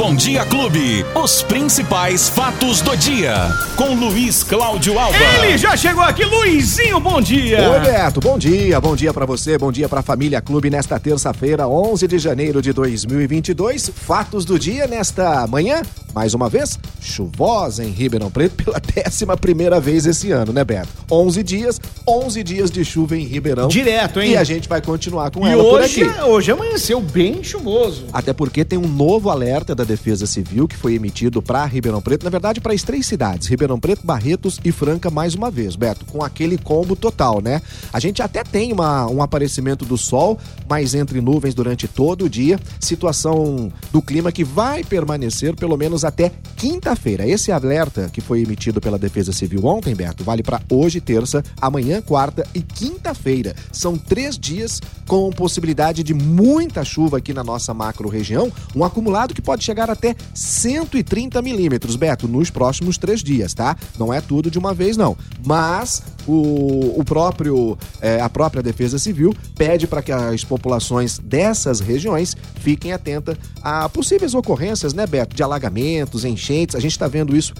Bom Dia Clube. Os principais fatos do dia. Com Luiz Cláudio Alba. Ele já chegou aqui, Luizinho, bom dia. Oi, Beto, bom dia. Bom dia para você, bom dia pra família Clube nesta terça-feira, 11 de janeiro de 2022. Fatos do dia nesta manhã, mais uma vez, chuvosa em Ribeirão Preto pela décima primeira vez esse ano, né, Beto? 11 dias, 11 dias de chuva em Ribeirão. Direto, hein? E a gente vai continuar com E ela por hoje, aqui. hoje amanheceu bem chuvoso. Até porque tem um novo alerta da Defesa Civil que foi emitido para Ribeirão Preto, na verdade para as três cidades, Ribeirão Preto, Barretos e Franca mais uma vez, Beto, com aquele combo total, né? A gente até tem uma, um aparecimento do sol, mas entre nuvens durante todo o dia, situação do clima que vai permanecer pelo menos até quinta-feira. Esse alerta que foi emitido pela Defesa Civil ontem, Beto, vale para hoje, terça, amanhã, quarta e quinta-feira. São três dias com possibilidade de muita chuva aqui na nossa macro região, um acumulado que pode chegar até 130 milímetros, Beto, nos próximos três dias, tá? Não é tudo de uma vez, não. Mas o, o próprio, é, a própria Defesa Civil pede para que as populações dessas regiões fiquem atentas a possíveis ocorrências, né, Beto, de alagamentos, enchentes. A gente está vendo isso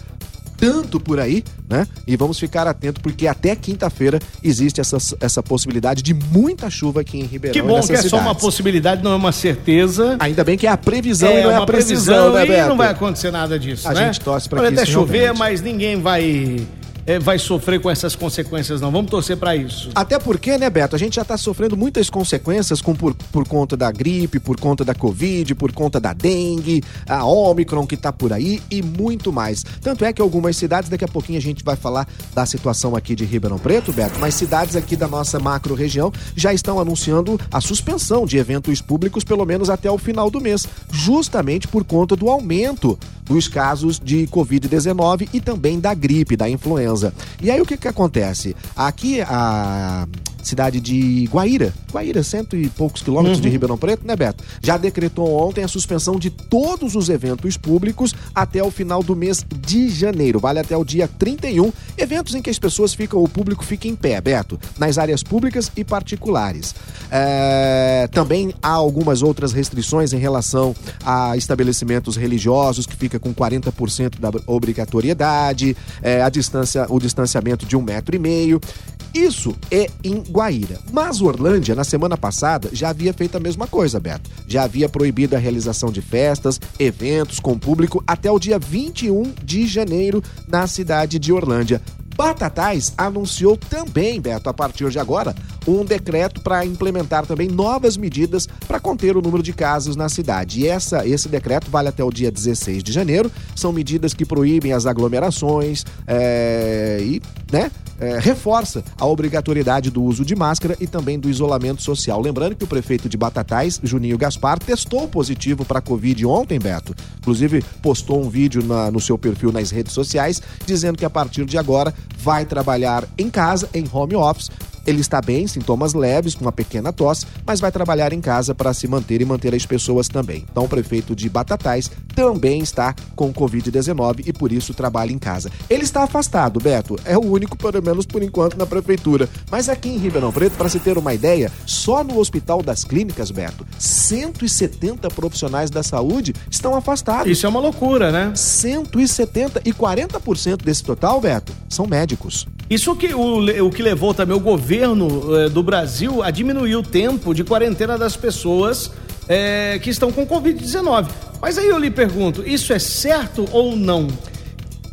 tanto por aí, né? E vamos ficar atento porque até quinta-feira existe essa, essa possibilidade de muita chuva aqui em Ribeirão. Que e bom que é só uma cidades. possibilidade, não é uma certeza. Ainda bem que é a previsão e não é a precisão, né, e Beto? não vai acontecer nada disso, A né? gente torce pra Pode que até isso chover, realmente. mas ninguém vai, é, vai sofrer com essas consequências, não. Vamos torcer pra isso. Até porque, né, Beto, a gente já tá sofrendo muitas consequências com, por, por conta da gripe, por conta da Covid, por conta da dengue, a Omicron que tá por aí e muito mais. Tanto é que algumas cidades, daqui a pouquinho a gente vai falar da situação aqui de Ribeirão Preto, Beto, mas cidades aqui da nossa macro região já estão anunciando a suspensão de eventos públicos pelo menos até o final do mês, justamente por conta do aumento dos casos de Covid-19 e também da gripe, da influenza. E aí o que que acontece? Aqui a cidade de Guaíra, Guaíra, cento e poucos quilômetros de Ribeirão Preto, né, Beto? Já decretou ontem a suspensão de todos os eventos públicos até o final do mês de janeiro. Vale até o dia 31. Eventos em que as pessoas ficam, o público fica em pé, Beto, nas áreas públicas e particulares. É, também há algumas outras restrições em relação a estabelecimentos religiosos, que fica com 40% da obrigatoriedade, é, a distância, o distanciamento de um metro e meio. Isso é em Guaíra. Mas Orlândia, na semana passada, já havia feito a mesma coisa, Beto. Já havia proibido a realização de festas, eventos com público até o dia 21 de janeiro na cidade de Orlândia. Batatais anunciou também, Beto, a partir de agora, um decreto para implementar também novas medidas para conter o número de casos na cidade. E essa, esse decreto vale até o dia 16 de janeiro. São medidas que proíbem as aglomerações é, e, né? é, reforça a obrigatoriedade do uso de máscara e também do isolamento social. Lembrando que o prefeito de Batatais, Juninho Gaspar, testou positivo para a Covid ontem, Beto. Inclusive, postou um vídeo na- no seu perfil nas redes sociais dizendo que a partir de agora vai trabalhar em casa, em home office. Ele está bem, sintomas leves, com uma pequena tosse, mas vai trabalhar em casa para se manter e manter as pessoas também. Então, o prefeito de Batatais também está com Covid-19 e por isso trabalha em casa. Ele está afastado, Beto. É o único, pelo menos por enquanto, na prefeitura. Mas aqui em Ribeirão Preto, para se ter uma ideia, só no Hospital das Clínicas, Beto, 170 profissionais da saúde estão afastados. Isso é uma loucura, né? 170 e 40% desse total, Beto, são médicos. Isso que o, o que levou também o governo eh, do Brasil a diminuir o tempo de quarentena das pessoas eh, que estão com Covid-19. Mas aí eu lhe pergunto, isso é certo ou não?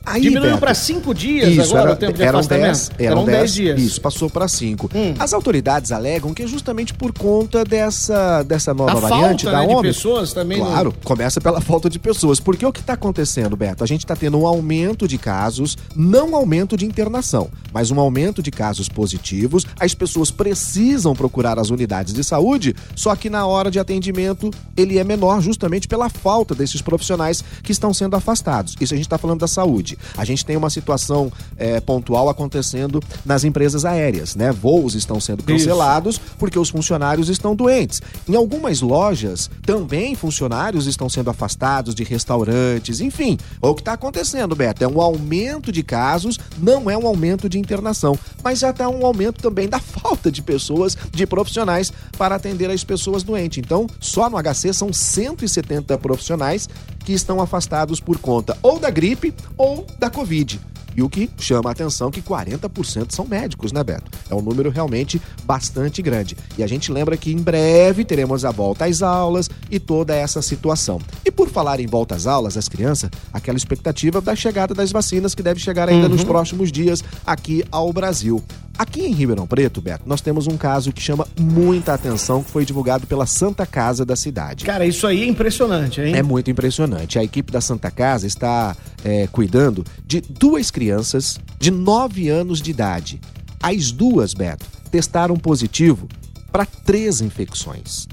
Aí, Diminuiu Beto, para cinco dias Isso, agora era, o tempo de eram afastamento? 10, eram 10 10 dias. Isso, passou para 5. Hum. As autoridades alegam que é justamente por conta dessa, dessa nova A variante falta, da né, de Ômicron. pessoas também não- Claro, começa pela falta de pessoas. Porque o que está acontecendo, Beto? A gente está tendo um aumento de casos, não aumento de internação, mas um aumento de casos positivos. As pessoas precisam procurar as unidades de saúde, só que na hora de atendimento ele é menor justamente pela falta desses profissionais que estão sendo afastados. Isso a gente está falando da saúde. A gente tem uma situação eh, pontual acontecendo nas empresas aéreas, né? Voos estão sendo cancelados porque os funcionários estão doentes. Em algumas lojas, também funcionários estão sendo afastados de restaurantes, enfim. O que está acontecendo, Beto, é um aumento de casos, não é um aumento de internação, mas já está um aumento também da falta de pessoas, de profissionais para atender as pessoas doentes. Então, só no HC são 170 profissionais que estão afastados por conta ou da gripe ou da Covid. E o que chama a atenção é que 40% são médicos, né, Beto? É um número realmente bastante grande. E a gente lembra que em breve teremos a volta às aulas e toda essa situação. E por falar em volta às aulas, as crianças, aquela expectativa da chegada das vacinas que deve chegar ainda uhum. nos próximos dias aqui ao Brasil. Aqui em Ribeirão Preto, Beto, nós temos um caso que chama muita atenção, que foi divulgado pela Santa Casa da cidade. Cara, isso aí é impressionante, hein? É muito impressionante. A equipe da Santa Casa está é, cuidando de duas crianças de 9 anos de idade. As duas, Beto, testaram positivo para três infecções: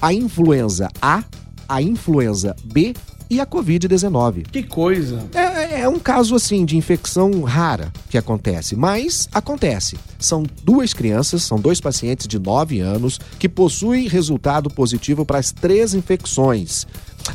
a influenza A, a influenza B e a Covid-19. Que coisa! É, é, um caso assim de infecção rara que acontece, mas acontece. São duas crianças, são dois pacientes de 9 anos que possuem resultado positivo para as três infecções.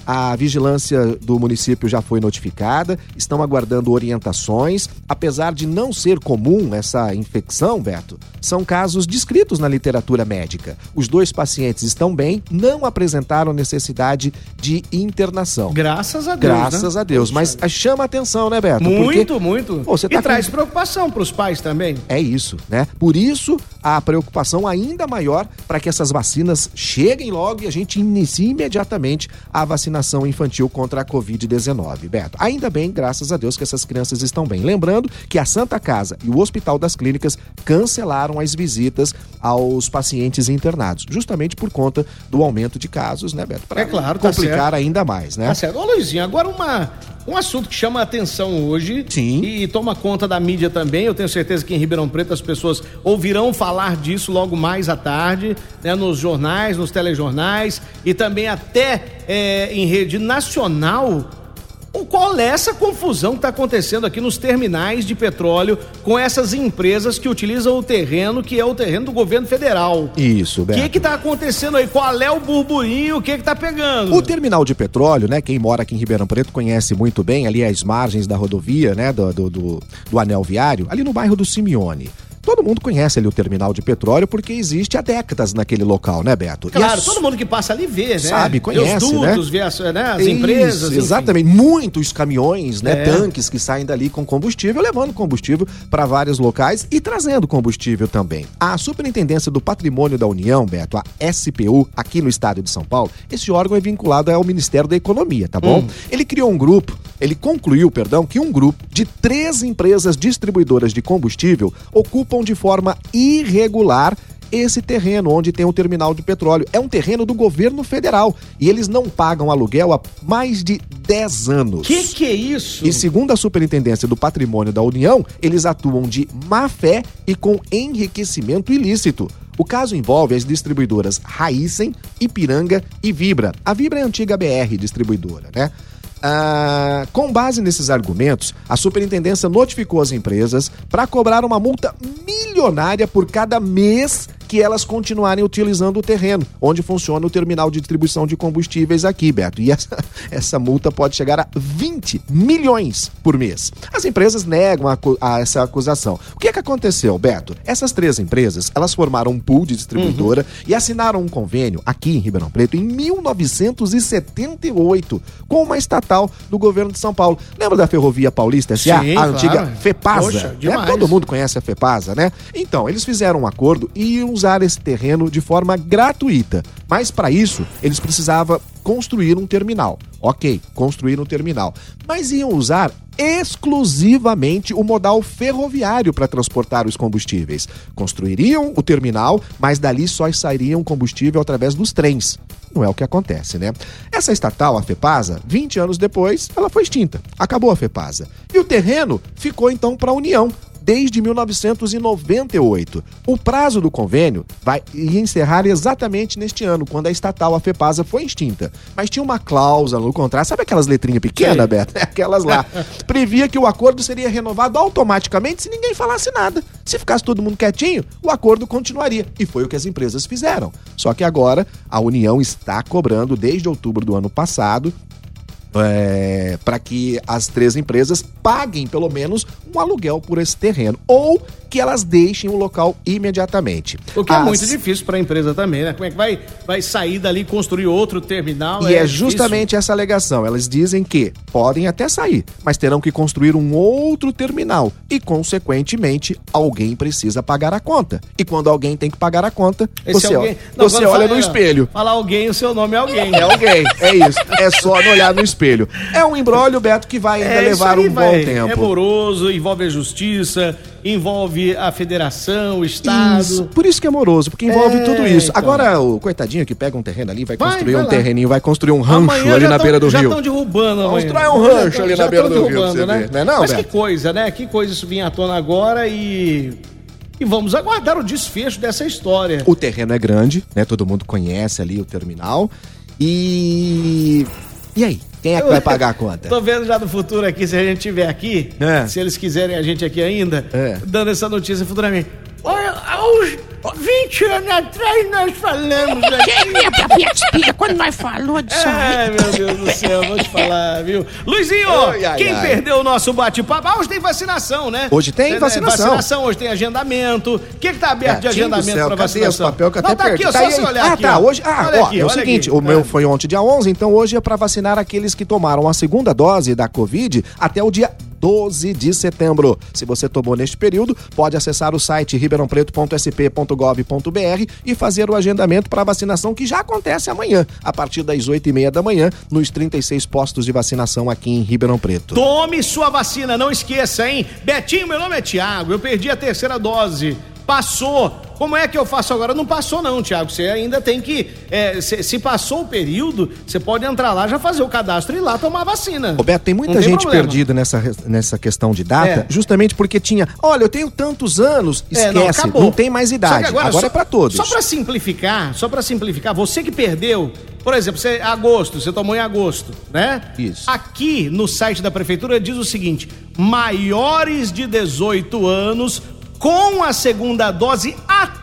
A vigilância do município já foi notificada, estão aguardando orientações. Apesar de não ser comum essa infecção, Beto, são casos descritos na literatura médica. Os dois pacientes estão bem, não apresentaram necessidade de internação. Graças a Deus. Graças né? a Deus. Mas chama atenção, né, Beto? Muito, Porque, muito. Pô, tá e traz com... preocupação para os pais também. É isso, né? Por isso, a preocupação ainda maior para que essas vacinas cheguem logo e a gente inicie imediatamente a vacinação infantil contra a Covid-19. Beto, ainda bem, graças a Deus, que essas crianças estão bem. Lembrando que a Santa Casa e o Hospital das Clínicas cancelaram as visitas aos pacientes internados, justamente por conta do aumento de casos, né, Beto? Para é claro, tá complicar ainda mais, né? Tá certo. Ô, Luizinho, agora uma um assunto que chama a atenção hoje Sim. e toma conta da mídia também. Eu tenho certeza que em Ribeirão Preto as pessoas ouvirão falar disso logo mais à tarde, né, nos jornais, nos telejornais e também até é, em rede nacional qual é essa confusão que está acontecendo aqui nos terminais de petróleo com essas empresas que utilizam o terreno que é o terreno do governo federal? Isso, Beto. O que que tá acontecendo aí? Qual é o burburinho? O que que tá pegando? O terminal de petróleo, né? Quem mora aqui em Ribeirão Preto conhece muito bem ali as margens da rodovia, né? Do, do, do, do anel viário, ali no bairro do Simeone todo mundo conhece ali o terminal de petróleo porque existe há décadas naquele local, né, Beto? Claro, as... todo mundo que passa ali vê, né? Sabe, conhece, os dutos, né? Vê as, né, as Isso, empresas. Exatamente, enfim. muitos caminhões, né, é. tanques que saem dali com combustível, levando combustível para vários locais e trazendo combustível também. A Superintendência do Patrimônio da União, Beto, a SPU, aqui no estado de São Paulo, esse órgão é vinculado ao Ministério da Economia, tá bom? Hum. Ele criou um grupo, ele concluiu, perdão, que um grupo de três empresas distribuidoras de combustível ocupam ocupam de forma irregular esse terreno onde tem o terminal de petróleo. É um terreno do governo federal e eles não pagam aluguel há mais de 10 anos. Que que é isso? E segundo a Superintendência do Patrimônio da União, eles atuam de má fé e com enriquecimento ilícito. O caso envolve as distribuidoras Raizen, Ipiranga e Vibra. A Vibra é a antiga BR distribuidora, né? Ah, com base nesses argumentos, a superintendência notificou as empresas para cobrar uma multa milionária por cada mês que elas continuarem utilizando o terreno, onde funciona o terminal de distribuição de combustíveis aqui, Beto. E essa, essa multa pode chegar a 20 milhões por mês. As empresas negam a, a essa acusação. O que é que aconteceu, Beto? Essas três empresas, elas formaram um pool de distribuidora uhum. e assinaram um convênio aqui em Ribeirão Preto em 1978 com uma estatal do governo de São Paulo. Lembra da Ferrovia Paulista SA? Sim, a claro. antiga FEPASA? Poxa, né? Todo mundo conhece a FEPASA, né? Então, eles fizeram um acordo e usar esse terreno de forma gratuita. Mas para isso, eles precisavam construir um terminal. Ok, construir um terminal. Mas iam usar exclusivamente o modal ferroviário para transportar os combustíveis. Construiriam o terminal, mas dali só sairiam combustível através dos trens. Não é o que acontece, né? Essa estatal, a FEPASA, 20 anos depois, ela foi extinta. Acabou a FEPASA. E o terreno ficou então para a União, desde 1998. O prazo do convênio vai encerrar exatamente neste ano, quando a estatal, a FEPASA, foi extinta. Mas tinha uma cláusula no contrato, sabe aquelas letrinhas pequenas, Beto? Aquelas lá. Previa que o acordo seria renovado automaticamente se ninguém falasse nada. Se ficasse todo mundo quietinho, o acordo continuaria. E foi o que as empresas fizeram. Só que agora a União está cobrando, desde outubro do ano passado, é, para que as três empresas paguem pelo menos um aluguel por esse terreno. Ou que elas deixem o local imediatamente. O que é As- muito difícil para a empresa também, né? Como é que vai, vai sair dali e construir outro terminal? E é, difícil. justamente essa alegação. Elas dizem que podem até sair, mas terão que construir um outro terminal e, consequentemente, alguém precisa pagar a conta. E quando alguém tem que pagar a conta, Esse você, alguém- Não, você olha fala- no espelho. Falar alguém, o seu nome é alguém. É alguém, é isso. É só não olhar no espelho. É um embrólio, Beto, que vai ainda É, levar um vai- bom tempo. É moroso, envolve a justiça, envolve a federação, o Estado. Isso, por isso que é moroso, porque envolve É, tudo isso. então. Agora, o coitadinho que pega um terreno ali, vai Vai, construir vai um lá. terreninho, vai construir um rancho Amanhã ali já na tão- beira do já rio. estão derrubando. Constrói um Já rancho ali já na beira do rio, você né? ver. Não é não, Mas que Beto? coisa, né? Que coisa isso vinha à tona agora e... E vamos aguardar o desfecho dessa história. O terreno é grande, né? Todo mundo conhece ali o terminal. E. E aí? Quem é que vai pagar a conta? Tô vendo já no futuro aqui, se a gente tiver aqui, É. se eles quiserem a gente aqui ainda, É. dando essa notícia futuramente. Olha, uns 20 anos atrás nós falamos aqui. Quem lembra, Beto Espiga, quando nós falou disso? É, meu Deus do céu, vou te falar, viu? Luizinho, Ai, ai, quem ai. perdeu o nosso bate-papo? Ah, hoje tem vacinação, né? Hoje tem vacinação. Vacinação, hoje tem agendamento. O que que tá aberto de Gatinho do agendamento céu, pra cadê vacinação? os papel que eu Não, até tá perdi? aqui, ó, Tá só aí, você aí. olhar Ah, aqui, tá. ó. Hoje, ah, Olha ó, aqui, é o olha seguinte, aqui. o meu É. foi ontem dia 11, então hoje é pra vacinar aqueles que tomaram a segunda dose da Covid até o dia 12 de setembro. Se você tomou neste período, pode acessar o site ribeirãopreto.sp.gov.br e fazer o agendamento para vacinação que já acontece amanhã, a partir das 8 e meia da manhã, nos 36 postos de vacinação aqui em Ribeirão Preto. Tome sua vacina, não esqueça, hein? Betinho, meu nome é Tiago, eu perdi a terceira dose. Passou. Como é que eu faço agora? Não passou não, Tiago. Você ainda tem que. é, se, se passou o período, você pode entrar lá, já fazer o cadastro e ir lá tomar a vacina. Roberto, tem muita Não gente problema. perdida nessa, nessa questão de data, É. justamente porque tinha, olha, eu tenho tantos anos, É, esquece, não, acabou. tem mais idade. que Agora, só- é pra todos. Só pra simplificar, só pra simplificar, você que perdeu, por exemplo, você agosto, você tomou em agosto, né? Isso. Aqui no site da prefeitura diz o seguinte: maiores de 18 anos com a segunda dose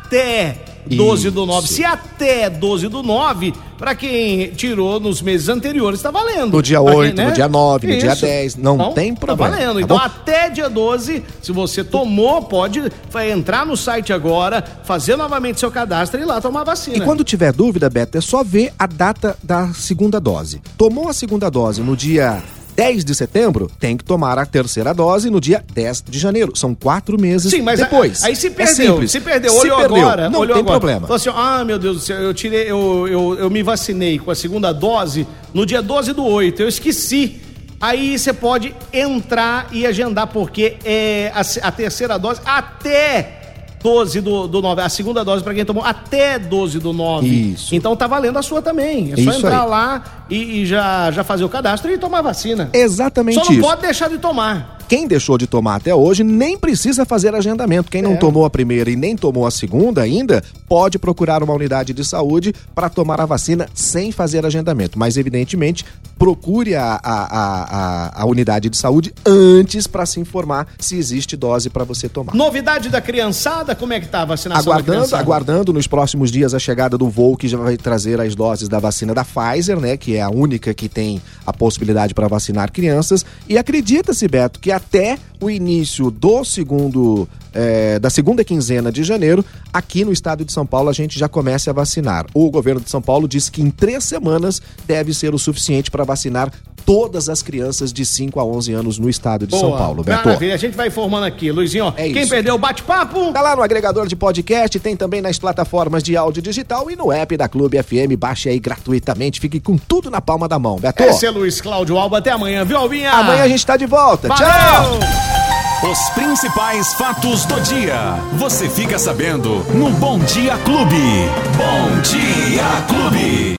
até 12 do 9. Isso. Se até 12 do 9, pra quem tirou nos meses anteriores, tá valendo. No dia Pra quem, 8, no dia 9, no dia 10, não tem problema, Tá valendo. tá então, bom? até dia 12, se você tomou, pode vai entrar no site agora, fazer novamente seu cadastro e ir lá tomar a vacina. E quando tiver dúvida, Beto, é só ver a data da segunda dose. Tomou a segunda dose no dia 10 de setembro, tem que tomar a terceira dose no dia 10 de janeiro. São quatro meses Sim, mas depois. aí, aí se É perdeu, simples. se perdeu, Se olhou perdeu, agora, não olhou tem agora. problema. Falou assim, ah, meu Deus do céu, eu tirei, eu, eu, eu me vacinei com a segunda dose no dia 12 do 8, eu esqueci. Aí você pode entrar e agendar, porque é a, se- a terceira dose até 12 do, do 9, a segunda dose para quem tomou até 12 do 9. Isso. Então tá valendo a sua também. É só Isso entrar aí. lá e, e já, já fazer o cadastro e tomar a vacina. Exatamente Só não isso. pode deixar de tomar. Quem deixou de tomar até hoje nem precisa fazer agendamento. Quem não É. tomou a primeira e nem tomou a segunda ainda, pode procurar uma unidade de saúde para tomar a vacina sem fazer agendamento. Mas, evidentemente, procure a, a, a, a- a unidade de saúde antes para se informar se existe dose para você tomar. Novidade da criançada, como é que tá a vacinação da Aguardando, aguardando nos próximos dias a chegada do voo que já vai trazer as doses da vacina da Pfizer, né? Que é a única que tem a possibilidade para vacinar crianças. E acredita-se, Beto, que até o início do segundo. eh, da segunda quinzena de janeiro, aqui no estado de São Paulo, a gente já comece a vacinar. O governo de São Paulo disse que em três semanas deve ser o suficiente para vacinar todas as crianças de 5 a 11 anos no estado de São Boa. Paulo, Beto. Maravilha, a gente vai informando aqui. Luizinho, ó, É quem isso. perdeu o bate-papo? Tá lá no agregador de podcast, tem também nas plataformas de áudio digital e no app da Clube FM. Baixe aí gratuitamente, fique com tudo na palma da mão, Beto. Esse é Luiz Cláudio Alba. Até amanhã, viu, Albinha? Amanhã a gente tá de volta. Valeu! Tchau! Os principais fatos do dia. Você fica sabendo no Bom Dia Clube. Bom Dia Clube.